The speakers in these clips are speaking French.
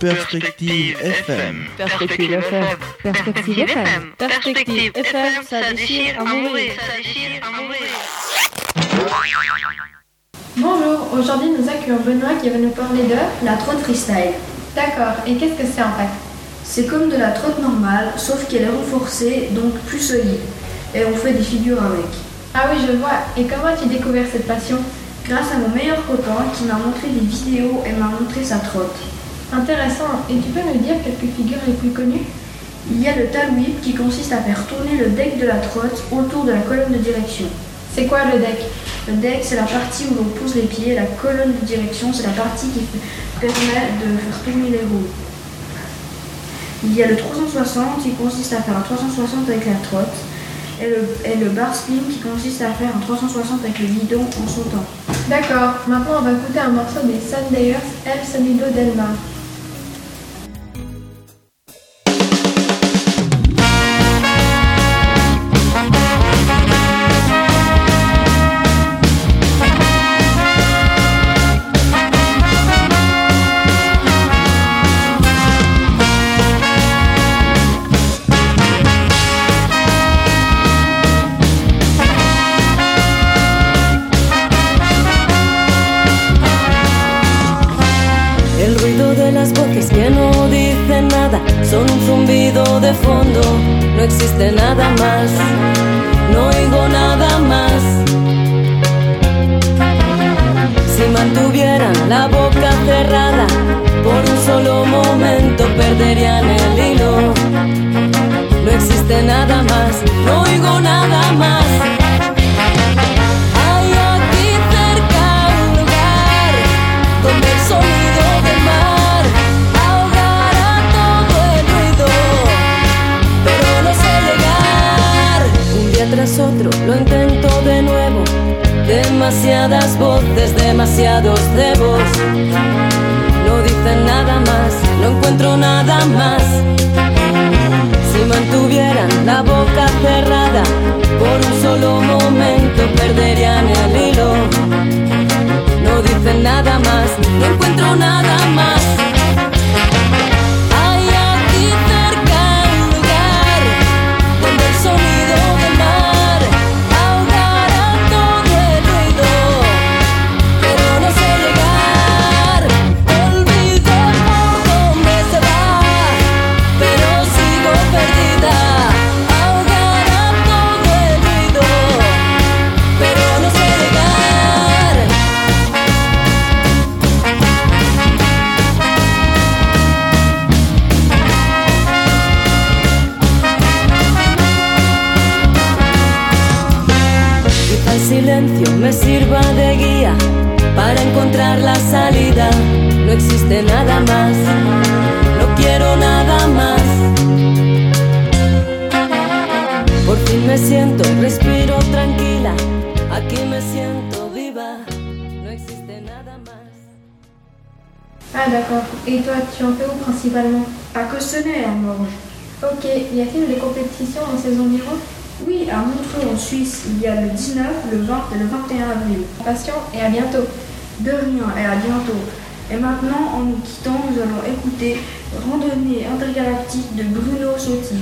Perspective FM. Perspective FM. Perspective FM. Perspective FM, ça déchire à mourir. Bonjour, aujourd'hui nous accueillons Benoît qui va nous parler de... La trotte freestyle. D'accord, et qu'est-ce que c'est en fait? C'est comme de la trotte normale, sauf qu'elle est renforcée, donc plus solide. Et on fait des figures avec. Ah oui, je vois. Et comment as-tu découvert cette passion? Grâce à mon meilleur copain qui m'a montré des vidéos et m'a montré sa trotte. Intéressant. Et tu peux nous dire quelques figures les plus connues Il y a le tail whip qui consiste à faire tourner le deck de la trotte autour de la colonne de direction. C'est quoi le deck? Le deck, c'est la partie où l'on pose les pieds. La colonne de direction, c'est la partie qui permet de faire tourner les roues. Il y a le 360 qui consiste à faire un 360 avec la trotte. Et le, et le bar spin qui consiste à faire un 360 avec le guidon en sautant. D'accord, maintenant on va écouter un morceau des Sundayers, El Sonido del existe nada más, no oigo nada más. Si mantuvieran la boca cerrada por un solo momento perderían el hilo. No existe nada más, no oigo nada más. Lo intento de nuevo. Demasiadas voces, demasiados cebos. No dicen nada más, no encuentro nada más. Si mantuvieran la boca cerrada por un solo momento perderían el hilo. No dicen nada más, no encuentro nada silencio me sirva de guía para encontrar la salida. No existe nada más, no quiero nada más. Por fin me siento respiro tranquila. Aquí me siento viva, no existe nada más. Ah d'accord. Et toi, tu en fais où principalement À Cossonay, en. Ok, y a-t-il des compétitions dans ces environs Oui, à Montreux en Suisse, il y a le 19, le 20 et le 21 avril. Passion et à bientôt. De rien et à bientôt. Et maintenant, en nous quittant, nous allons écouter Randonnée intergalactique de Bruno Sotti.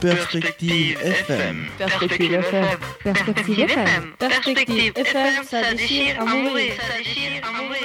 Perspective FM. Perspective FM. Perspective FM. Perspective FM, ça déchire à mourir. Ça déchire à mourir.